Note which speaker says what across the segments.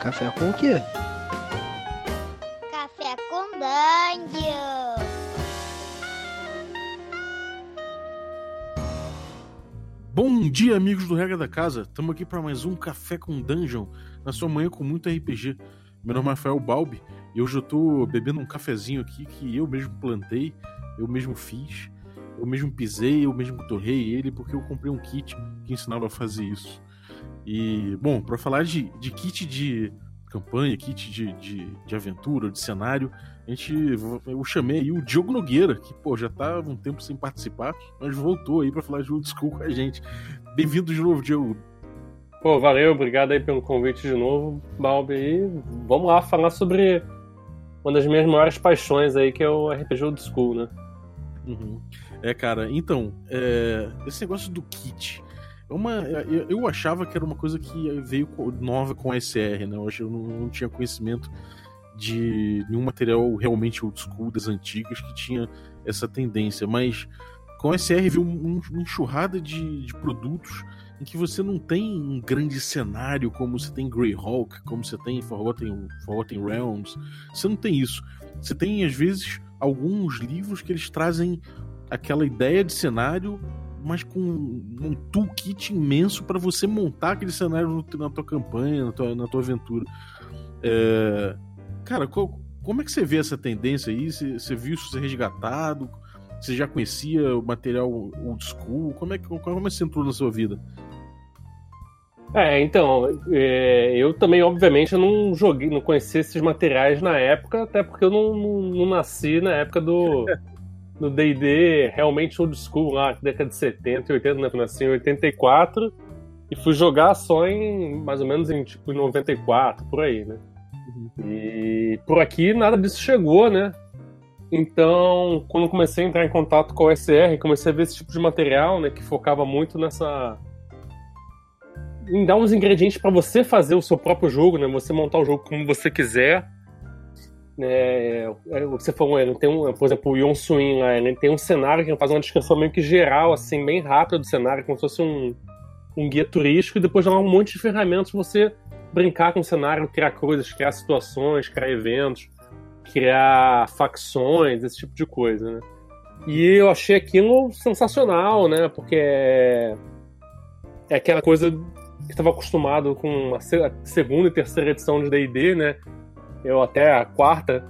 Speaker 1: Café com o quê?
Speaker 2: Café com Dungeon.
Speaker 3: Bom dia, amigos do Regra da Casa. Estamos aqui para mais um Café com Dungeon, na sua manhã com muito RPG. Meu nome é Rafael Balbi e hoje eu tô bebendo um cafezinho aqui que eu mesmo plantei, eu mesmo fiz, eu mesmo pisei, eu mesmo torrei ele porque eu comprei um kit que ensinava a fazer isso. E, bom, para falar de, de kit de campanha, kit de, de, de aventura, de cenário, a gente, eu chamei aí o Diogo Nogueira, que pô, já tava um tempo sem participar, mas voltou aí para falar de old school com a gente. Bem-vindo de novo, Diogo.
Speaker 4: Pô, valeu, obrigado aí pelo convite de novo, Balbi. E vamos lá falar sobre uma das minhas maiores paixões aí, que é o RPG Old School, né?
Speaker 3: Uhum. É, cara, então, é, esse negócio do kit. É uma, eu, eu, achava que era uma coisa que veio nova com a SR, né? Eu, eu não, não tinha conhecimento de nenhum material realmente old school das antigas que tinha essa tendência, mas com a SR veio um, uma enxurrada de, de, produtos em que você não tem um grande cenário como você tem Greyhawk, como você tem Forgotten, Forgotten Realms. Você não tem isso. Você tem, às vezes, alguns livros que eles trazem aquela ideia de cenário, mas com um toolkit imenso para você montar aquele cenário na tua campanha, na tua, na tua aventura. É... Cara, qual, como é que você vê essa tendência aí? Você, você viu isso ser resgatado? Você já conhecia o material old school? Como é que como é que você entrou na sua vida?
Speaker 4: É, então, é, eu também, obviamente, eu não joguei, não conhecia esses materiais na época, até porque eu não, não, não nasci na época do do D&D realmente old school, lá, década de 70 e 80, né? Nasci em 84 e fui jogar só em, mais ou menos, em tipo 94, por aí, né? E por aqui nada disso chegou, né? Então, quando comecei a entrar em contato com o SR, comecei a ver esse tipo de material, né, que focava muito nessa em dar uns ingredientes para você fazer o seu próprio jogo, né? Você montar o jogo como você quiser. É, é, você falou, ele tem um, por exemplo, o Yon Swin lá, ele tem um cenário que faz uma descrição meio que geral, assim, bem rápida do cenário, como se fosse um, um guia turístico, e depois dá um monte de ferramentas pra você brincar com o cenário, criar coisas, criar situações, criar eventos, criar facções, esse tipo de coisa, né? E eu achei aquilo sensacional, né? Porque é, é aquela coisa que estava acostumado com a segunda e terceira edição de D&D, né? Eu até a quarta,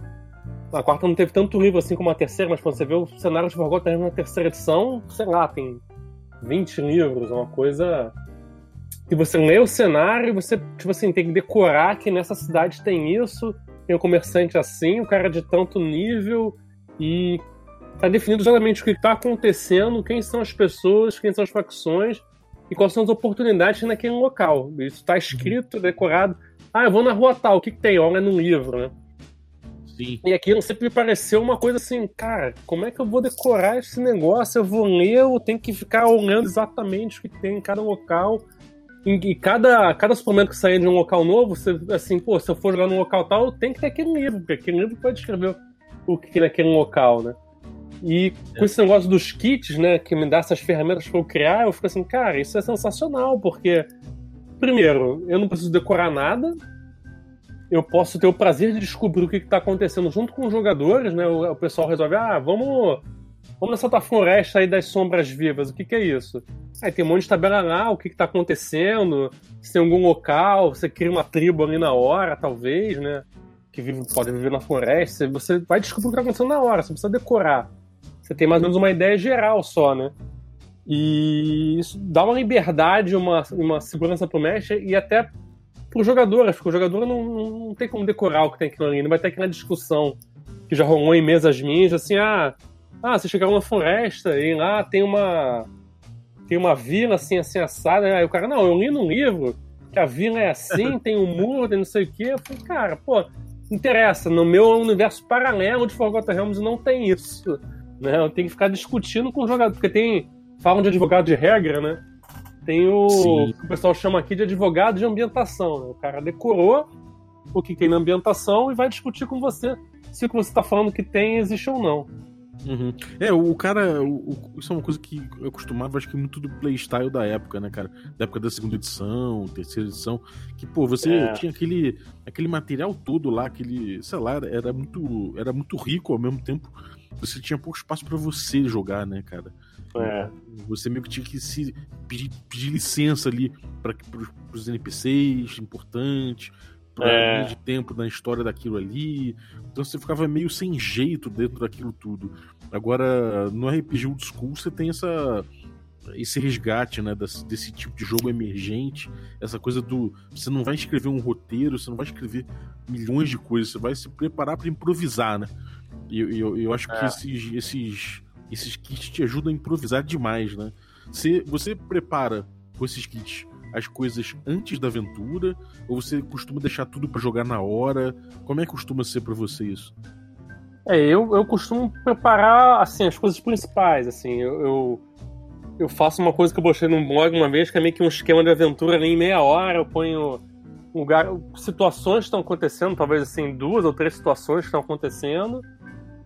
Speaker 4: a quarta não teve tanto livro assim como a terceira, mas quando você vê o cenário de Forgotten na terceira edição, sei lá, tem 20 livros, uma coisa que você lê o cenário e você, tipo assim, tem que decorar que nessa cidade tem isso, tem um comerciante assim, o um cara de tanto nível, e tá definido exatamente o que está acontecendo, quem são as pessoas, quem são as facções e quais são as oportunidades naquele local. Isso está escrito, decorado. Ah, eu vou na rua tal, o que, que tem? Olha no livro, né?
Speaker 3: Sim.
Speaker 4: E aquilo sempre me pareceu uma coisa assim, cara, como é que eu vou decorar esse negócio? Eu vou ler, eu tenho que ficar olhando exatamente o que tem em cada local. E cada, cada suplemento que sair de um local novo, você, assim, pô, se eu for jogar num local tal, tem que ter aquele livro, porque aquele livro pode descrever o que tem naquele local, né? E com esse negócio dos kits, né, que me dá essas ferramentas para eu criar, eu fico assim, cara, isso é sensacional, porque, primeiro, eu não preciso decorar nada, eu posso ter o prazer de descobrir o que está acontecendo junto com os jogadores, né? O, o pessoal resolve, ah, vamos Vamos nessa tua floresta aí das sombras vivas, o que, que é isso? Aí tem um monte de tabela lá, o que, que tá acontecendo, se tem algum local, você cria uma tribo ali na hora, talvez, né? Que vive, pode viver na floresta, você vai descobrir o que tá acontecendo na hora, você precisa decorar. Você tem mais ou menos uma ideia geral só, né? E isso dá uma liberdade, uma, uma segurança pro mestre e até pro jogador, acho que o jogador não, não tem como decorar o que tem aquilo ali, não vai ter aquela discussão que já rolou em mesas minhas, assim, ah, ah, você chegar numa floresta e lá tem uma. Tem uma vila assim, assim, assada. Aí o cara, não, eu li num livro que a vila é assim, tem um muro, tem não sei o quê. Eu falei, cara, pô, interessa. No meu universo paralelo de Forgotten Realms não tem isso. Né? Eu tenho que ficar discutindo com o jogador, porque tem. Falam de advogado de regra, né? Tem o, o que o pessoal chama aqui de advogado de ambientação. Né? O cara decorou o que tem na ambientação e vai discutir com você se o que você está falando que tem existe ou não.
Speaker 3: Uhum. É, o cara. O, o, isso é uma coisa que eu costumava, acho que muito do playstyle da época, né, cara? Da época da segunda edição, terceira edição. Que, pô, você é. tinha aquele, aquele material todo lá, aquele. Sei lá, era muito, era muito rico ao mesmo tempo. Você tinha pouco espaço para você jogar, né, cara? É. Você meio que tinha que se pedir, pedir licença ali para os NPCs importantes, pra é. de tempo na história daquilo ali. Então você ficava meio sem jeito dentro daquilo tudo. Agora, no RPG Old School, você tem essa esse resgate, né, desse, desse, tipo de jogo emergente, essa coisa do você não vai escrever um roteiro, você não vai escrever milhões de coisas, você vai se preparar para improvisar, né? E eu, eu, acho é. que esses, esses esses kits te ajudam a improvisar demais, né? Você, você prepara com esses kits as coisas antes da aventura ou você costuma deixar tudo para jogar na hora? Como é que costuma ser para você isso?
Speaker 4: É, eu, eu costumo preparar assim as coisas principais, assim, eu, eu, eu faço uma coisa que eu postei num blog uma vez que é meio que um esquema de aventura nem em meia hora, eu ponho lugar, situações que estão acontecendo, talvez assim duas ou três situações que estão acontecendo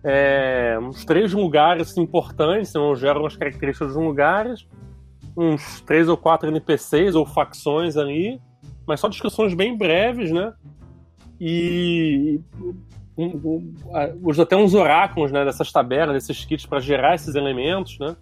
Speaker 4: é, uns três lugares importantes, não geram as características dos lugares, uns três ou quatro NPCs ou facções ali, mas só descrições bem breves, né? E um, um, uso até uns oráculos né, dessas tabelas, desses kits para gerar esses elementos, né?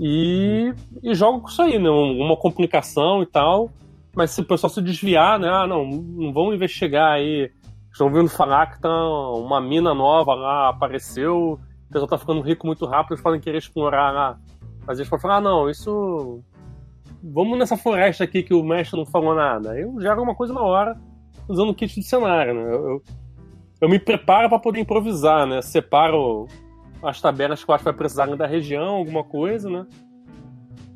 Speaker 4: E, e jogo com isso aí, né? Uma complicação e tal. Mas se o pessoal se desviar, né? Ah, não, não vão investigar aí Estão ouvindo falar que tá uma mina nova lá apareceu, o pessoal tá ficando rico muito rápido, eles podem querer explorar lá. Mas eles podem falar, ah, não, isso. Vamos nessa floresta aqui que o mestre não falou nada. Eu gero uma coisa na hora, usando o kit de cenário, né? Eu, eu, eu me preparo para poder improvisar, né? Separo as tabelas que eu acho que vai precisar da região, alguma coisa, né?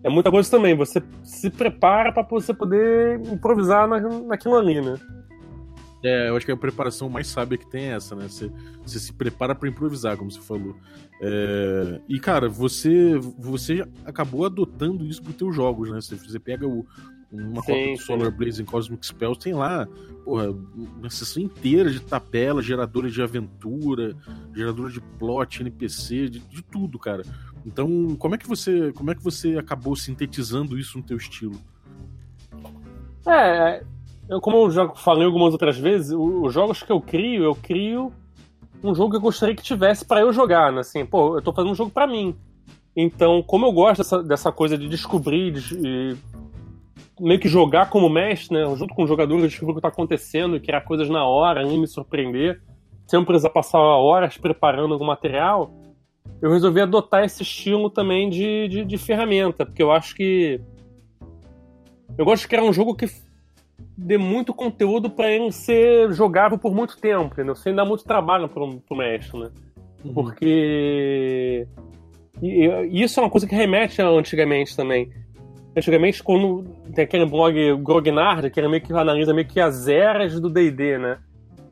Speaker 4: É muita coisa também. Você se prepara para você poder improvisar na, naquilo ali, né?
Speaker 3: É, eu acho que a preparação mais sábia que tem é essa, né? Você, você se prepara para improvisar, como você falou. É... E, cara, você você acabou adotando isso para os teus jogos, né? Você, você pega o, uma sim, cópia do Solar Blaze em Cosmic Spells, tem lá porra, uma sessão inteira de tabela, geradora de aventura, geradora de plot, NPC, de, de tudo, cara. Então, como é que você como é que você acabou sintetizando isso no teu estilo?
Speaker 4: É, eu, como eu já falei algumas outras vezes, os jogos que eu crio, eu crio um jogo que eu gostaria que tivesse para eu jogar, né? Assim, pô, eu tô fazendo um jogo para mim. Então, como eu gosto dessa, dessa coisa de descobrir, de, meio que jogar como mestre, né? Junto com o jogador, descobrir o que tá acontecendo e criar coisas na hora, nem me surpreender, sem precisar passar horas preparando algum material, eu resolvi adotar esse estilo também de, de, de ferramenta, porque eu acho que. Eu gosto de criar um jogo que dê muito conteúdo para ele ser jogável por muito tempo, entendeu? Sem dar muito trabalho pro, pro mestre, né? Uhum. Porque. E, e isso é uma coisa que remete a antigamente também. Antigamente, quando tem aquele blog Grognard, que era meio que analisa meio que as eras do DD, né?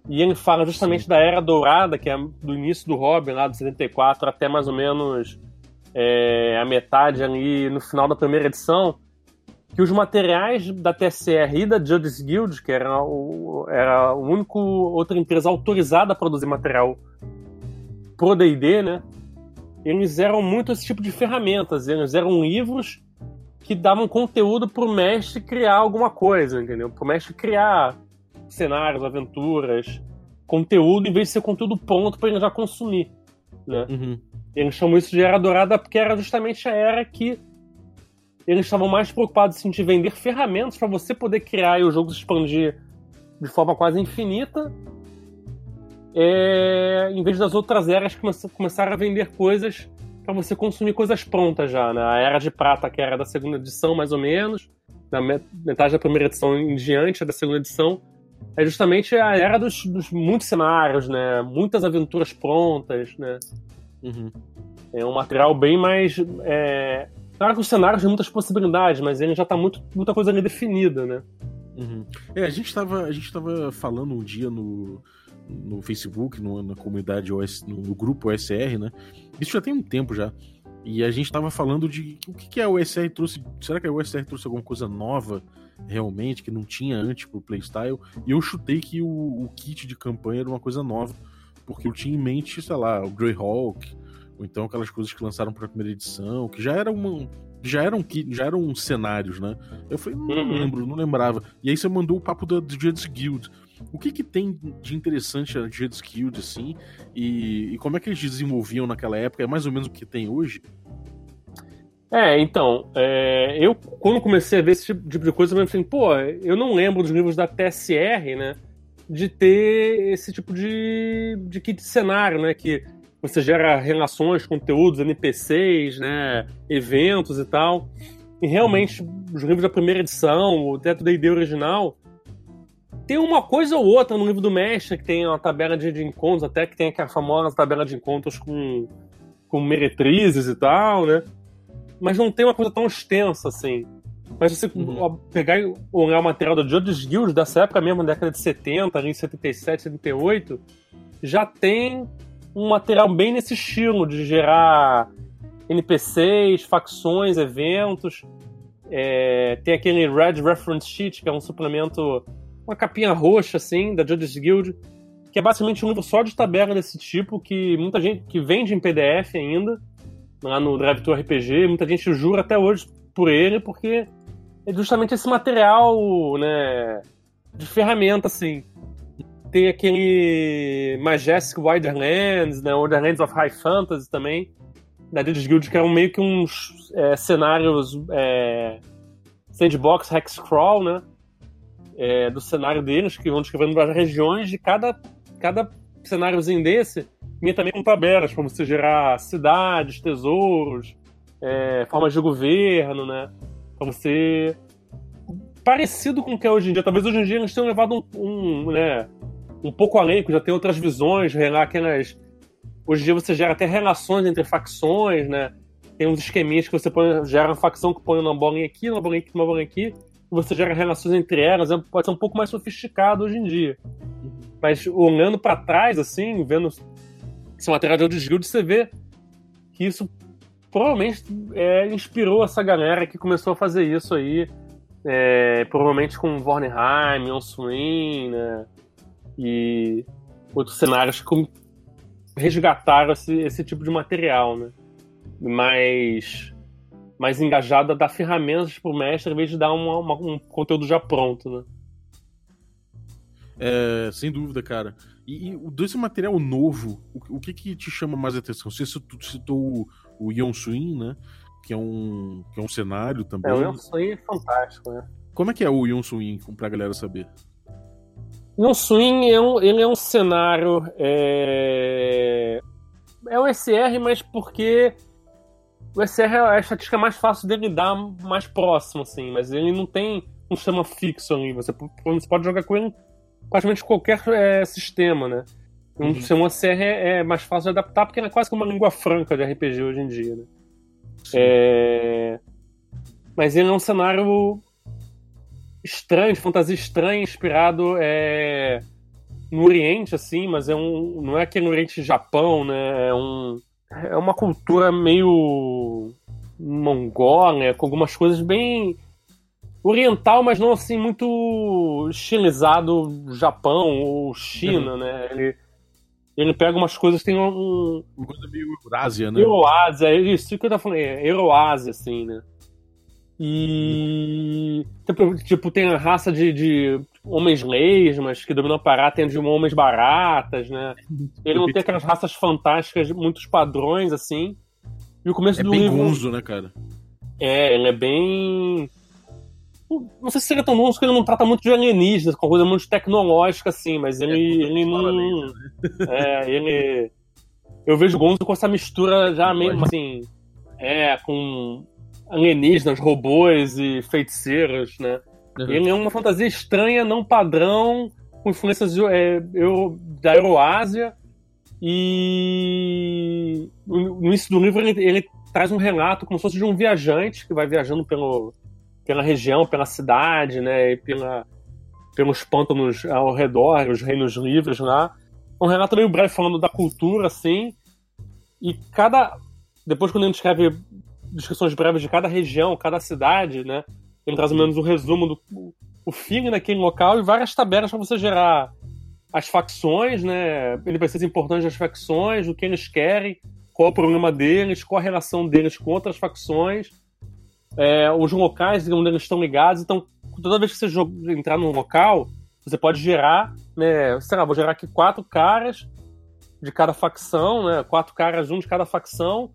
Speaker 4: E ele fala justamente Sim. da era dourada, que é do início do Robin, lá de 74, até mais ou menos é, a metade ali no final da primeira edição que os materiais da TSR e da Judas Guild, que era o, era o único outra empresa autorizada a produzir material pro D&D, né? Eles eram muito esse tipo de ferramentas. Eles eram livros que davam conteúdo pro mestre criar alguma coisa, entendeu? Pro mestre criar cenários, aventuras, conteúdo, em vez de ser conteúdo pronto para ele já consumir, né? Uhum. Eles chamam isso de Era Dourada porque era justamente a era que eles estavam mais preocupados em te vender ferramentas para você poder criar e o jogo se expandir de forma quase infinita, é, em vez das outras eras que começaram a vender coisas para você consumir coisas prontas já. Né? A Era de Prata, que era da segunda edição, mais ou menos, da metade da primeira edição em diante, da segunda edição, é justamente a era dos, dos muitos cenários, né? muitas aventuras prontas. Né? Uhum. É um material bem mais é, Claro que os cenários têm muitas possibilidades, mas ele já tá muito, muita coisa ali definida, né?
Speaker 3: Uhum. É, a gente tava, a gente tava falando um dia no, no Facebook, no, na comunidade OS, no, no, grupo OSR, né? Isso já tem um tempo já. E a gente tava falando de o que, que a OSR trouxe. Será que a OSR trouxe alguma coisa nova realmente que não tinha antes pro Playstyle? E eu chutei que o, o kit de campanha era uma coisa nova, porque eu tinha em mente, sei lá, o Greyhawk, Ou então aquelas coisas que lançaram para a primeira edição, que já eram uma, já eram já eram cenários, né? Eu falei, não uhum. lembro, não lembrava. E aí você mandou o papo do, do Judges Guild. O que que tem de interessante a Judges Guild, assim? E, e como é que eles desenvolviam naquela época? É mais ou menos o que tem hoje?
Speaker 4: É, então, é, eu quando comecei a ver esse tipo de coisa, eu pensei, pô, eu não lembro dos livros da TSR, né? De ter esse tipo de, de kit de cenário, né? Que você gera relações, conteúdos, NPCs, né? Eventos e tal. E realmente, os livros da primeira edição, o Teto da ideia original, tem uma coisa ou outra no livro do mestre, que tem uma tabela de, de encontros, até que tem aquela famosa tabela de encontros com, com meretrizes e tal, né? mas não tem uma coisa tão extensa assim. Mas se você uhum. pegar e olhar o material do Judges Guild dessa época mesmo, década de 70, ali em 77, 78, já tem um material bem nesse estilo, de gerar NPCs, facções, eventos. É, tem aquele Red Reference Sheet, que é um suplemento, uma capinha roxa, assim, da Judges Guild, que é basicamente um livro só de tabela desse tipo, que muita gente que vende em PDF ainda, lá no Drive Tour RPG, muita gente jura até hoje por ele, porque é justamente esse material, né, de ferramenta, assim. Tem aquele Majestic Wonderlands, né, Wonderlands of High Fantasy também, da Dead Guild, que eram meio que uns é, cenários é, sandbox hexcrawl, né, é, do cenário deles, que vão descrevendo várias regiões de cada, cada cenáriozinho desse vinha também com tabelas para você gerar cidades, tesouros, é, formas de governo, né? Para você parecido com o que é hoje em dia. Talvez hoje em dia eles tenham levado um, um, né, um pouco além, que já tem outras visões, aquelas. Hoje em dia você gera até relações entre facções, né? Tem uns esqueminhas que você põe, gera uma facção que põe uma bolinha aqui, uma bolinha aqui, uma bolinha aqui, e você gera relações entre elas. É, pode ser um pouco mais sofisticado hoje em dia. Mas olhando para trás, assim, vendo esse material de Audio você vê que isso provavelmente é, inspirou essa galera que começou a fazer isso aí. É, provavelmente com Vornheim, On Swing, né? E outros cenários que resgataram esse, esse tipo de material, né? Mais, mais engajado a dar ferramentas pro mestre em vez de dar uma, uma, um conteúdo já pronto, né?
Speaker 3: É, sem dúvida, cara. E, e desse material novo, o, o, que que te chama mais atenção? Você citou o, o Yon Swing, né? Que é um, que é um cenário também. É,
Speaker 4: o Yon Swing é fantástico, né?
Speaker 3: Como é que é o Yon Swing, pra galera saber?
Speaker 4: Yon Swing é um, ele é um cenário. É, é um SR, mas porque o SR é a estatística mais fácil dele dar mais próximo, assim, mas ele não tem um sistema fixo ali. Você, você pode jogar com ele praticamente qualquer é, sistema, né? Um uhum. sistema CR é, é, mais fácil de adaptar porque é quase como uma língua franca de RPG hoje em dia, né? É... Mas ele é um cenário estranho, de fantasia estranha, inspirado é... no Oriente, assim, mas é um... não é aquele Oriente Japão, né? É, um... é uma cultura meio mongólia, né? com algumas coisas bem oriental, mas não assim muito estilizado Japão ou China, uhum. né? Ele, ele pega umas coisas tem um,
Speaker 3: uma coisa meio Eurásia, né?
Speaker 4: Euroásia, isso que eu tava falando, é Euroásia, assim, né? E tipo, tipo tem a raça de, de homens lesmas que dominam a parada, tem de homens baratas, né? Ele não tem aquelas raças fantásticas, muitos padrões, assim. E o começo
Speaker 3: é
Speaker 4: do
Speaker 3: bem
Speaker 4: livro.
Speaker 3: Gonzo, né, cara?
Speaker 4: É, ele é bem não sei se seria tão bom porque ele não trata muito de alienígenas, com coisa muito tecnológica, assim, mas ele, é, ele não. Né? É, ele. Eu vejo Gonzo com essa mistura já mesmo assim. É, com alienígenas, robôs e feiticeiros, né? Uhum. Ele é uma fantasia estranha, não padrão, com influências é, eu, da Euroásia. E no início do livro ele, ele traz um relato como se fosse de um viajante que vai viajando pelo, pela região, pela cidade, né, e pela, pelos pântanos ao redor, os reinos livres lá. Um relato meio breve falando da cultura, assim, e cada... Depois, quando ele escreve descrições breves de cada região, cada cidade, né, ele traz mais ou menos um resumo do o feeling naquele local e várias tabelas para você gerar as facções, né, NPCs importantes das facções, o que eles querem, qual o problema deles, qual a relação deles com outras facções, é, os locais onde eles estão ligados. Então, toda vez que você entrar num local, você pode gerar, né, sei lá, vou gerar aqui quatro caras de cada facção, né, quatro caras um de cada facção,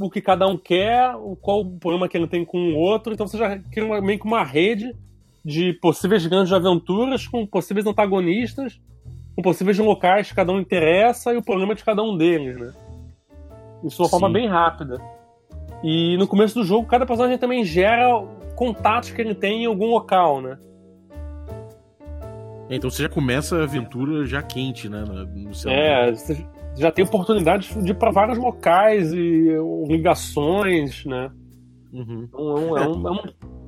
Speaker 4: o que cada um quer, qual o problema que ele tem com o outro. Então você já cria uma, meio que uma rede de possíveis grandes aventuras com possíveis antagonistas, com possíveis locais que cada um interessa e o problema de cada um deles, né? Isso de uma Sim. forma bem rápida. E no começo do jogo, cada personagem também gera contatos que ele tem em algum local, né?
Speaker 3: Então você já começa a aventura já quente, né?
Speaker 4: é, você já tem oportunidade de ir pra vários locais e ligações, né?
Speaker 3: Uhum. Então, é, um, é, um, é um...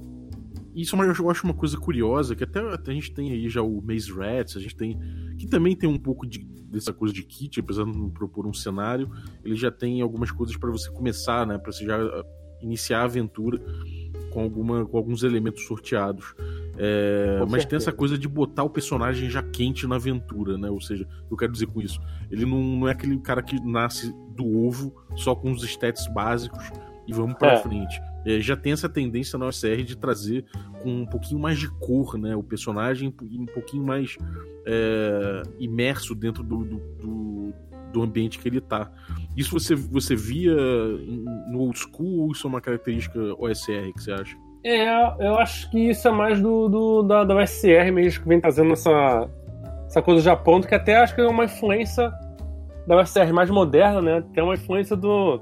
Speaker 3: Isso é eu acho uma coisa curiosa, que até, a gente tem aí já o Maze Rats, a gente tem. que também tem um pouco de, dessa coisa de kit, apesar de não propor um cenário, ele já tem algumas coisas para você começar, né? Pra você já ah, iniciar a aventura com, alguma, com alguns elementos sorteados. É, mas tem essa coisa de botar o personagem já quente na aventura, né? Ou seja, eu quero dizer com isso, ele não, não é aquele cara que nasce do ovo só com os stats básicos e vamos para é. frente. É, já tem essa tendência na OSR de trazer com um pouquinho mais de cor, né? O personagem um pouquinho mais é, imerso dentro do, do, do, do, ambiente que ele tá. Isso você, você via no old school ou isso é uma característica OSR que você acha?
Speaker 4: É, eu acho que isso é mais do, do da, da USR mesmo que vem trazendo essa, essa coisa do Japão, que até acho que é uma influência da USR mais moderna, né? Tem uma influência do.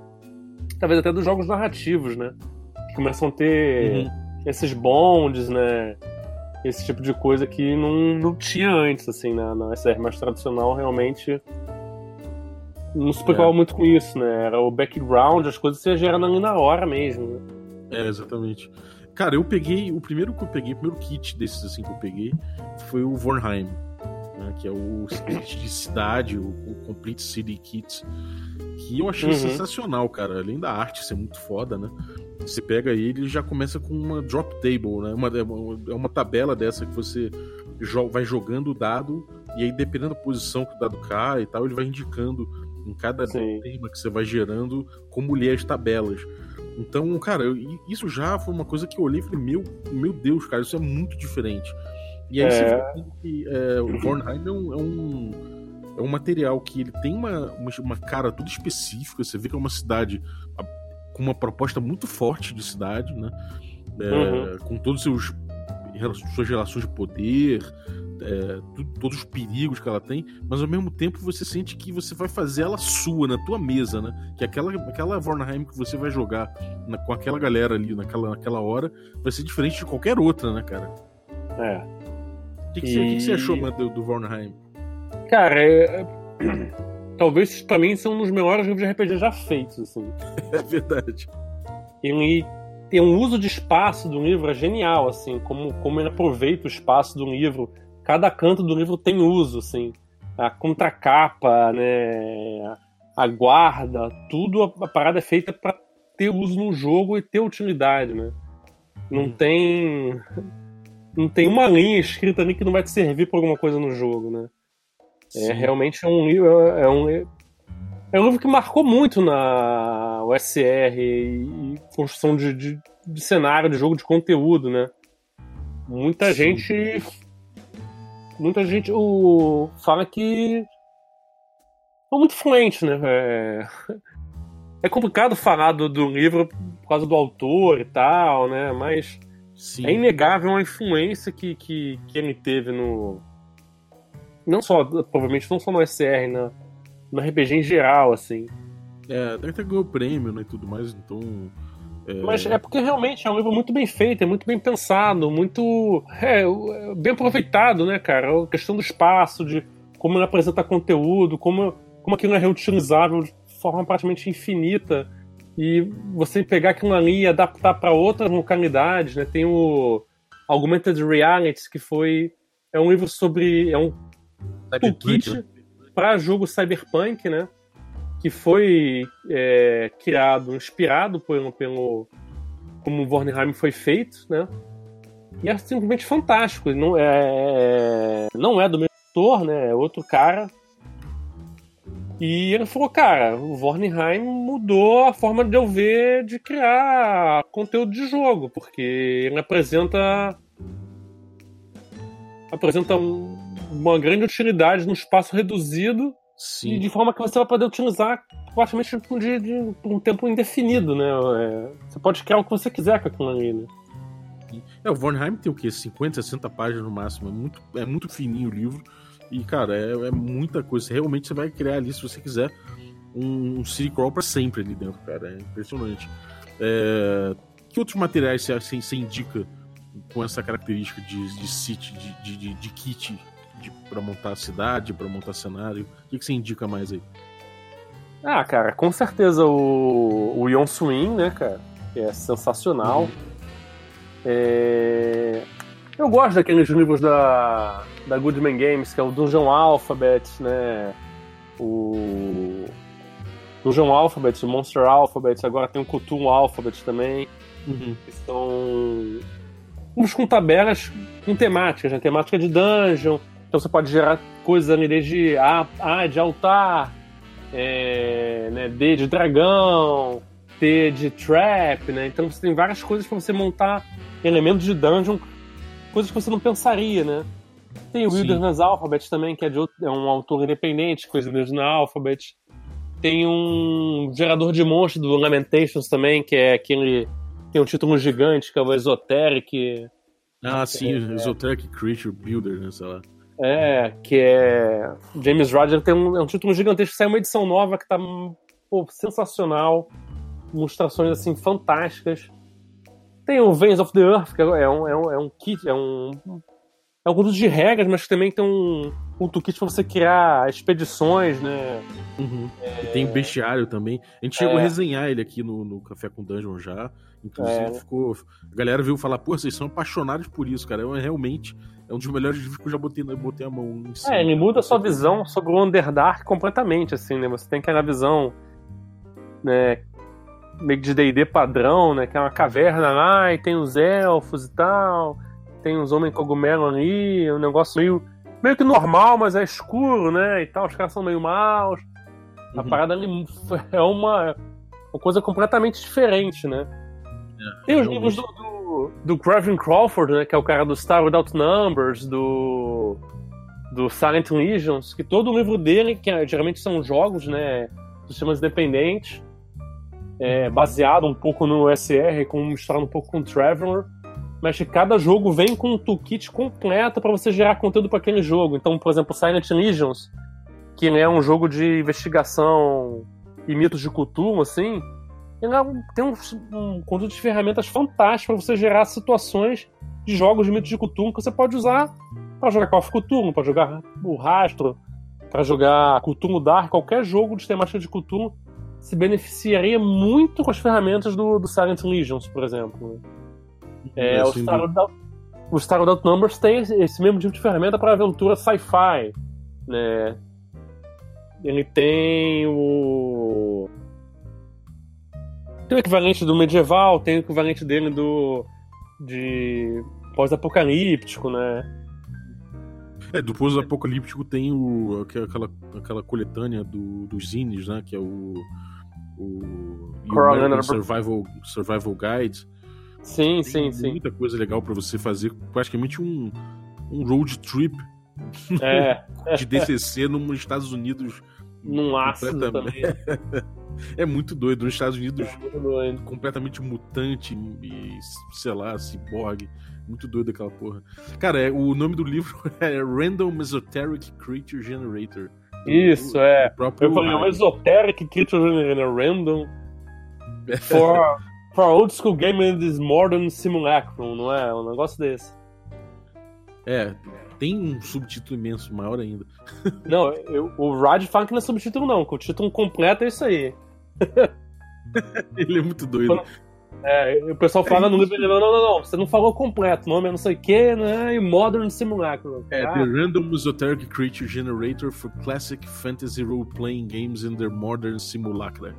Speaker 4: talvez até dos jogos narrativos, né? Que começam a ter uhum. esses bondes, né? Esse tipo de coisa que não, não tinha antes, assim, na, na USR mais tradicional, realmente. Não se preocupava é. muito com isso, né? Era o background, as coisas se gerando ali na hora mesmo, né?
Speaker 3: É, exatamente. Cara, eu peguei. O primeiro que eu peguei, o primeiro kit desses assim que eu peguei foi o Vornheim. Né, que é o kit de cidade, o, o, Complete City Kit. Que eu achei uhum. sensacional, cara. Além da arte ser muito foda, né? Você pega ele e já começa com uma drop table, né? É uma, é uma tabela dessa que você jo vai jogando o dado, e aí, dependendo da posição que o dado cai e tal, ele vai indicando em cada Sim. tema que você vai gerando como ler as tabelas. Então, cara, eu, isso já foi uma coisa que eu olhei e falei, meu, meu Deus, cara, isso é muito diferente. E aí é... você vê que é, o Vornheim é um, é um, é um material que ele tem uma, uma, uma, cara toda específica, você vê que é uma cidade com uma proposta muito forte de cidade, né? É, uhum. Com todos os seus suas relações de poder, é, todos os perigos que ela tem, mas ao mesmo tempo você sente que você vai fazer ela sua, na tua mesa, né? Que aquela, aquela Vornheim que você vai jogar na, com aquela galera ali naquela, naquela hora vai ser diferente de qualquer outra, né, cara?
Speaker 4: É.
Speaker 3: O que, que, e... você, que, que você achou mano, do, do Vornheim?
Speaker 4: Cara, é... talvez pra mim são um dos melhores livros de RPG já feitos, assim.
Speaker 3: É verdade.
Speaker 4: Ele tem um uso de espaço do livro é genial, assim, como, como ele aproveita o espaço do livro cada canto do livro tem uso, assim. A contracapa, né? A guarda, tudo a, parada é feita para ter uso no jogo e ter utilidade, né? Não hum. tem. Não tem uma linha escrita ali que não vai te servir para alguma coisa no jogo, né? É realmente é um livro. É um, é um livro que marcou muito na OSR e, e construção de, de, de, cenário, de jogo, de conteúdo, né? Muita Sim. gente muita gente o, fala que é muito fluente, né? É, é complicado falar do, do, livro por causa do autor e tal, né? Mas Sim. é inegável a influência que, que, que ele teve no. Não só, provavelmente, não só no SR, na, no RPG em geral, assim.
Speaker 3: É, deve ter ganhou prêmio né, e tudo mais, então.
Speaker 4: Mas é porque realmente é um livro muito bem feito, é muito bem pensado, muito é, bem aproveitado, né, cara? A questão do espaço, de como ele apresenta conteúdo, como, como aquilo é reutilizável de forma praticamente infinita. E você pegar aquilo ali e adaptar para outras localidades, né? Tem o Augmented Reality, que foi. É um livro sobre. É um toolkit para jogo cyberpunk, né? Que foi é, criado, inspirado pelo, pelo como o Vornheim foi feito, né? E é simplesmente fantástico. Não é, não é do mesmo autor, né? É outro cara. E ele falou, cara, o Vornheim mudou a forma de eu ver de criar conteúdo de jogo, porque ele apresenta apresenta um, uma grande utilidade num espaço reduzido
Speaker 3: Sim.
Speaker 4: e de forma que você vai poder utilizar praticamente de, de, por um tempo indefinido, né? É, você pode criar o que você quiser com aquilo ali, né?
Speaker 3: É, o Vornheim tem o quê? 50, 60 páginas no máximo. É muito, é muito fininho o livro. E, cara, é, é muita coisa. Realmente você vai criar ali, se você quiser, um, um city crawl pra sempre ali dentro, cara. É impressionante. É, que outros materiais você, você, indica com essa característica de, de city, de, de, de kit pra montar a cidade, pra montar cenário? O que, que você indica mais aí?
Speaker 4: Ah, cara, com certeza o, o Yon Swing, né, cara? Que é sensacional. É... Eu gosto daqueles livros da, da Goodman Games, que é o Dungeon Alphabet, né? O Dungeon Alphabet, o Monster Alphabet, agora tem o Cthulhu Alphabet também.
Speaker 3: Uhum.
Speaker 4: Que são uns com tabelas com temáticas, né? Temática de dungeon. Então você pode gerar coisas ali desde A, A de altar, é, né, D de dragão, T de trap, né? Então você tem várias coisas para você montar elementos de dungeon, coisas que você não pensaria, né? Tem o. Wilderness Alphabet também, que é, de outro- é um autor independente, coisa do na Alphabet. Tem um gerador de monstros do Lamentations também, que é aquele. Tem um título gigante, que é o Esoteric.
Speaker 3: Ah, sim, Esoteric Creature Builder, né? Sei lá.
Speaker 4: É, que é. James Roger tem um, é um título gigantesco, saiu uma edição nova que tá pô, sensacional. Ilustrações assim fantásticas. Tem o Veins of the Earth, que é um, é um, é um kit, é um. É um conjunto de regras, mas que também tem um, um toolkit pra você criar expedições, né?
Speaker 3: Uhum. E tem o Bestiário também. A gente chegou
Speaker 4: É.
Speaker 3: a resenhar ele aqui no, no Café com Dungeon já. Inclusive,
Speaker 4: É.
Speaker 3: ficou. A galera veio falar, pô, vocês são apaixonados por isso, cara. É, realmente é um dos melhores livros que eu já botei, eu botei a mão em cima.
Speaker 4: É, ele muda a sua visão sobre o Underdark completamente, assim, né? Você tem aquela visão, né, meio de D&D padrão, né? Que é uma caverna lá e tem os elfos e tal, tem os homens cogumelo ali, um negócio meio, meio que normal, mas é escuro, né? E tal, os caras são meio maus. A
Speaker 3: Uhum.
Speaker 4: parada ali é uma, uma coisa completamente diferente, né? Tem os livros do, do, do Craven Crawford, né, que é o cara do Star Without Numbers, do, do Silent Legions, que todo o livro dele, que é- geralmente são jogos, né, sistemas independentes, é, baseado um pouco no SR, com misturado um pouco com o Traveler, mas que cada jogo vem com um toolkit completo para você gerar conteúdo para aquele jogo. Então, por exemplo, Silent Legions, que é um jogo de investigação e mitos de Cthulhu, assim, é tem um, um conjunto de ferramentas fantásticas para você gerar situações de jogos de mitos de Cthulhu que você pode usar para jogar Call of Cthulhu, para jogar o Rastro, para jogar Cthulhu Dark, qualquer jogo de temática de Cthulhu se beneficiaria muito com as ferramentas do, do Silent Legions, por exemplo. É,
Speaker 3: É,
Speaker 4: o,
Speaker 3: sem
Speaker 4: Star Without, o Star Without Numbers tem esse mesmo tipo de ferramenta para aventura sci-fi, né? Ele tem o tem o equivalente do medieval, tem o equivalente dele do de pós-apocalíptico, né?
Speaker 3: É, do pós-apocalíptico tem o, aquela, aquela coletânea do, dos zines, né? Que é o. O American Survival, Survival Guide.
Speaker 4: Sim,
Speaker 3: Tem
Speaker 4: sim, sim.
Speaker 3: muita coisa legal pra você fazer. Praticamente um, um road trip
Speaker 4: É,
Speaker 3: de DCC nos Estados Unidos.
Speaker 4: num ácido também.
Speaker 3: É muito doido. Nos Estados Unidos,
Speaker 4: É
Speaker 3: completamente mutante e, sei lá, ciborgue. Muito doido aquela porra. Cara, é, o nome do livro é Random Esoteric Creature Generator.
Speaker 4: Isso,
Speaker 3: O-
Speaker 4: é.
Speaker 3: o próprio
Speaker 4: Eu falei, é um esoteric creature generator random for, for old school game in this modern simulacrum, não é? Um negócio desse.
Speaker 3: É, tem um subtítulo imenso, maior ainda.
Speaker 4: Não, eu- o Raj fala que não é subtítulo, não, que o título completo é isso aí.
Speaker 3: Ele é muito doido.
Speaker 4: É, o pessoal fala no livro, não, não, não, não, você não falou completo, nome é não sei o que, né? E Modern Simulacrum.
Speaker 3: É,
Speaker 4: Ah,
Speaker 3: The Random Esoteric Creature Generator for Classic Fantasy Role-Playing Games in their Modern Simulacra.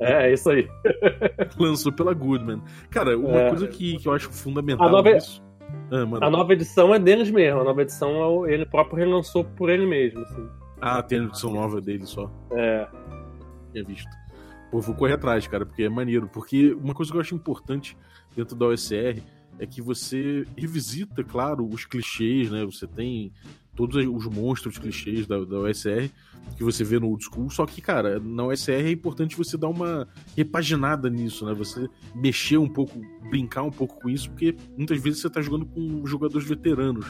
Speaker 4: É, é isso aí.
Speaker 3: Lançou pela Goodman. Cara, uma
Speaker 4: É.
Speaker 3: coisa que, que eu acho fundamental
Speaker 4: A nova-
Speaker 3: nisso... Ah.
Speaker 4: A nova edição é deles mesmo, a nova edição é ele próprio relançou por ele mesmo. Assim.
Speaker 3: Ah, tem a edição nova dele só.
Speaker 4: É.
Speaker 3: Tinha visto. Pô, vou correr atrás, cara, porque é maneiro. Porque uma coisa que eu acho importante dentro da OSR é que você revisita, claro, os clichês, né? Você tem todos os monstros clichês da, da OSR que você vê no old school, só que, cara, na OSR é importante você dar uma repaginada nisso, né? Você mexer um pouco, brincar um pouco com isso, porque muitas vezes você tá jogando com jogadores veteranos.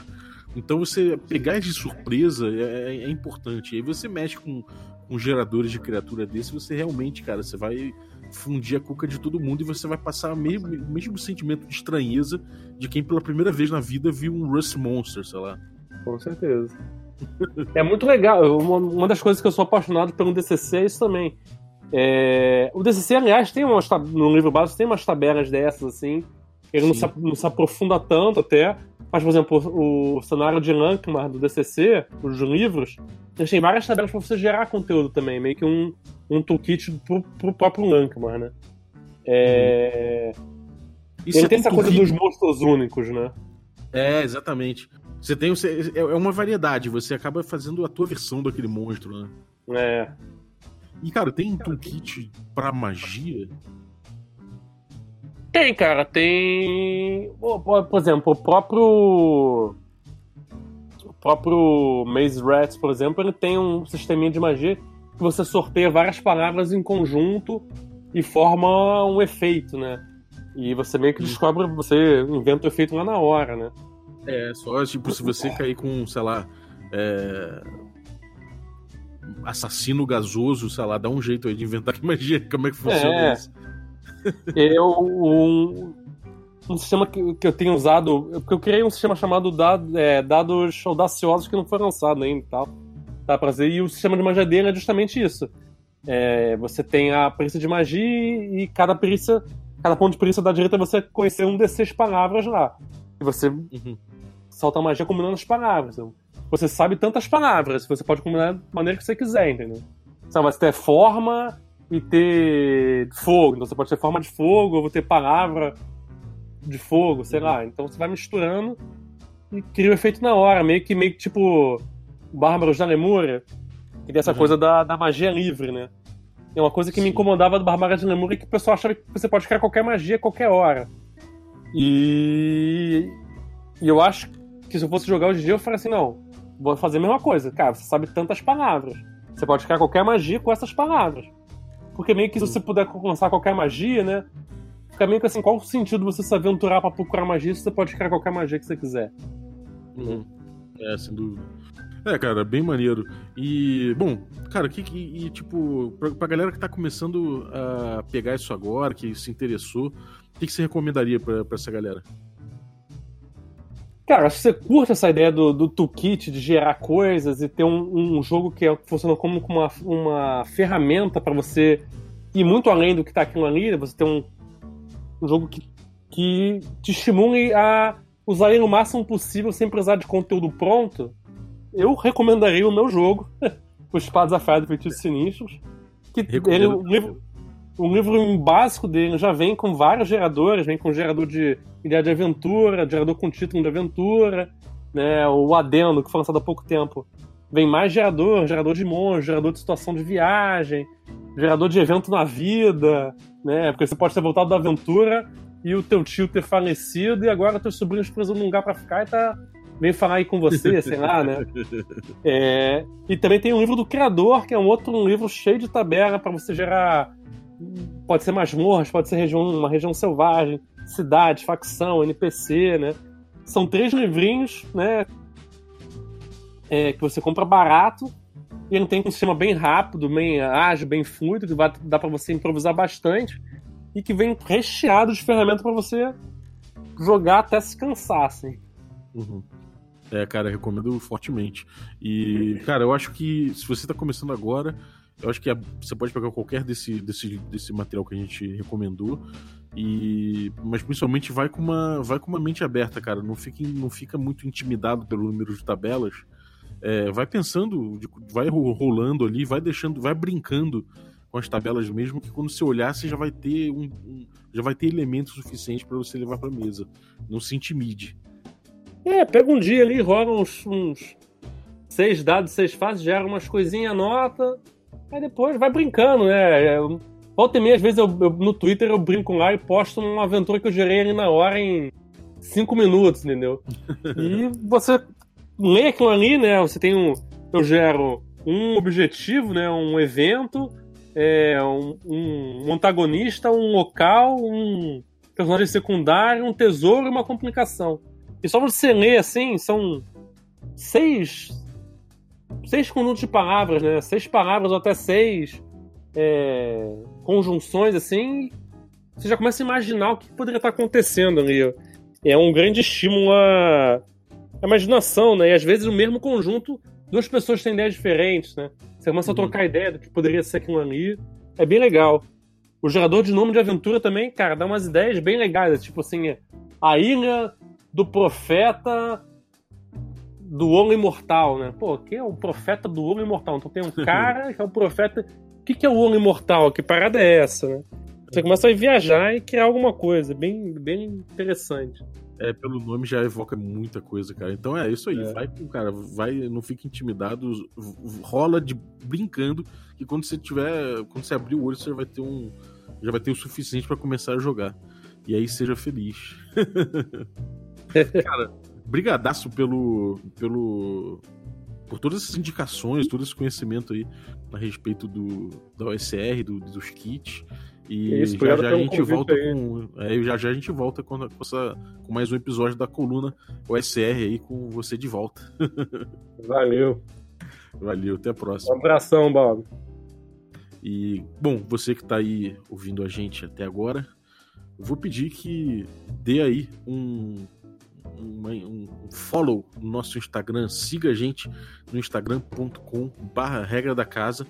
Speaker 3: Então você pegar de surpresa é, é, é importante. E aí você mexe com, com geradores de criatura desse, você realmente, cara, você vai fundir a cuca de todo mundo e você vai passar o mesmo, mesmo sentimento de estranheza de quem pela primeira vez na vida viu um Rust Monster, sei lá.
Speaker 4: Com certeza. é muito legal. Uma, uma, das coisas que eu sou apaixonado pelo DCC é isso também. É... O DCC, aliás, tem umas, no livro básico tem umas tabelas dessas, assim. Ele não se, não se, aprofunda tanto até. Mas, por exemplo, o, cenário de Lankmar do DCC, os livros, eles têm várias tabelas para você gerar conteúdo também. Meio que um, um toolkit pro, pro próprio Lankmar, né? É... Isso ele é tem essa coisa dos monstros únicos, né?
Speaker 3: É, exatamente. Você tem. É, é uma variedade, você acaba fazendo a tua versão daquele monstro, né?
Speaker 4: É.
Speaker 3: E, cara, tem toolkit pra magia?
Speaker 4: Tem, cara, tem. Por exemplo, o próprio. O próprio Maze Rats, por exemplo, ele tem um sisteminha de magia que você sorteia várias palavras em conjunto e forma um efeito, né? E você meio que descobre, você inventa o efeito lá na hora, né?
Speaker 3: É, só tipo, se você cair com, sei lá. É... Assassino gasoso, sei lá, dá um jeito aí de inventar que magia, como é que funciona é. isso.
Speaker 4: Eu. Um, um sistema que, que eu tenho usado. Porque eu criei um sistema chamado dado, é, Dados Audaciosos que não foi lançado ainda e tal. Tá, pra dizer, e o sistema de magia dele é justamente isso. É, você tem a perícia de magia e cada perícia, cada ponto de perícia da direita você conhecer um desses palavras lá. E você uhum salta magia combinando as palavras. Então, você sabe tantas palavras, você pode combinar da maneira que você quiser, entendeu? Você vai ter forma e ter fogo. Então você pode ter forma de fogo, ou ter palavra de fogo, sei lá. Então você vai misturando e cria o efeito na hora, meio que meio que tipo Bárbaros da Lemúria, que tem essa uhum. coisa da, da magia livre, né? É uma coisa que Sim. me incomodava do Bárbaros da Lemúria que o pessoal achava que você pode criar qualquer magia a qualquer hora. E, e eu acho que se eu fosse jogar hoje em dia, eu faria assim, não, vou fazer a mesma coisa. Cara, você sabe tantas palavras. Você pode criar qualquer magia com essas palavras. Porque meio que se você puder lançar qualquer magia, né? Fica meio que assim, qual o sentido você se aventurar pra procurar magia se você pode criar qualquer magia que você quiser?
Speaker 3: Uhum. É, sem dúvida. É, cara, bem maneiro. E, bom, cara, que, e, tipo, pra, pra galera que tá começando a pegar isso agora, que se interessou, o que, que você recomendaria pra essa galera?
Speaker 4: Cara, se você curte essa ideia do, do toolkit, de gerar coisas e ter um, um jogo que é, funciona como uma, uma ferramenta para você ir muito além do que está aqui na linha, você ter um, um jogo que, que te estimule a usar ele o máximo possível sem precisar de conteúdo pronto, eu recomendaria o meu jogo, o Espadas Afiadas e Feitiços Sinistros. Que ele, o livro, básico dele já vem com vários geradores, vem com gerador de ideia de aventura, gerador com título de aventura, né? O adendo, que foi lançado há pouco tempo. Vem mais gerador, gerador de monstro, gerador de situação de viagem, gerador de evento na vida, né? Porque você pode ter voltado da aventura e o teu tio ter falecido e agora teus sobrinhos precisam de um lugar pra ficar e tá vem falar aí com você, sei lá, né? É, e também tem um livro do criador, que é um outro um livro cheio de tabela para você gerar pode ser masmorras, pode ser região, uma região selvagem, cidade, facção, NPC, né? São três livrinhos, né? É, que você compra barato e ele tem um sistema bem rápido, bem ágil, bem fluido, que vai, dá para você improvisar bastante e que vem recheado de ferramentas para você jogar até se cansar, assim.
Speaker 3: Uhum. É, cara, recomendo fortemente. E, cara, eu acho que se você tá começando agora, eu acho que é, você pode pegar qualquer desse, desse, desse material que a gente recomendou. E, mas principalmente vai com uma vai com uma mente aberta, cara. Não fica, não fica muito intimidado pelo número de tabelas. É, vai pensando, vai rolando ali, vai deixando, vai brincando com as tabelas mesmo, que quando você olhar, você já vai ter um, um já vai ter elementos suficientes para você levar para mesa. Não se intimide.
Speaker 4: É, pega um dia ali, rola uns, uns seis dados, seis faces, gera umas coisinhas, anota, aí depois vai brincando, né? Volta e meia, às vezes eu, eu, no Twitter eu brinco lá e posto uma aventura que eu gerei ali na hora em cinco minutos, entendeu? e você lê aquilo ali, né? Você tem um. Eu gero um objetivo, né? Um evento, é, um, um antagonista, um local, um personagem secundário, um tesouro e uma complicação. E só você ler assim, são seis. Seis conjuntos de palavras, né? Seis palavras ou até seis é, conjunções assim. Você já começa a imaginar o que poderia estar acontecendo ali. É um grande estímulo à, à imaginação, né? E às vezes o mesmo conjunto, duas pessoas têm ideias diferentes, né? Você começa a uhum. trocar ideia do que poderia ser aquilo ali. É bem legal. O gerador de nome de aventura também, cara, dá umas ideias bem legais. Tipo assim, a ilha do profeta do Ouro Imortal, né? Pô, que é o profeta do Ouro Imortal? Então tem um cara que é o profeta. O que, que é o Ouro Imortal? Que parada é essa, né? Você começa a viajar e criar alguma coisa, bem, bem interessante.
Speaker 3: É, pelo nome já evoca muita coisa, cara. Então é isso aí. É. Vai com cara, vai, não fique intimidado, rola de brincando, que quando você tiver, quando você abrir o olho, você vai ter um já vai ter o suficiente para começar a jogar. E aí seja feliz. Cara, brigadaço pelo, pelo por todas essas indicações, todo esse conhecimento aí a respeito do da OSR, do, dos kits. E Isso, já já a gente volta aí. com. É, já já a gente volta com, essa, com mais um episódio da coluna OSR aí com você de volta.
Speaker 4: Valeu.
Speaker 3: Valeu, até a próxima.
Speaker 4: Um abração, Bob.
Speaker 3: E, bom, você que está aí ouvindo a gente até agora, eu vou pedir que dê aí um, um, um follow no nosso Instagram, siga a gente no instagram.com barra regra da casa.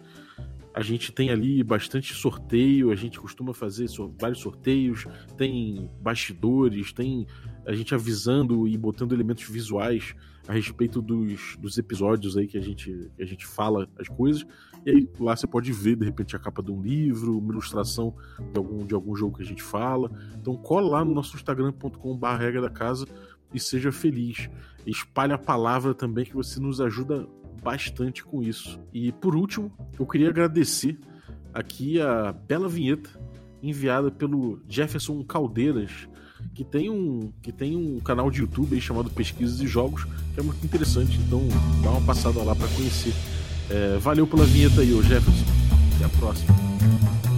Speaker 3: A gente tem ali bastante sorteio, a gente costuma fazer vários sorteios, tem bastidores, tem a gente avisando e botando elementos visuais a respeito dos, dos episódios aí que a gente, que a gente fala as coisas. E aí lá você pode ver, de repente, a capa de um livro, uma ilustração de algum, de algum jogo que a gente fala. Então cola lá no nosso instagram.com.br regra da casa e seja feliz. Espalhe a palavra também que você nos ajuda bastante com isso. E por último, eu queria agradecer aqui a bela vinheta enviada pelo Jefferson Caldeiras, que tem um, que tem um canal de YouTube chamado Pesquisas e Jogos, que é muito interessante, então dá uma passada lá para conhecer. É, valeu pela vinheta aí, ô Jefferson. Até a próxima.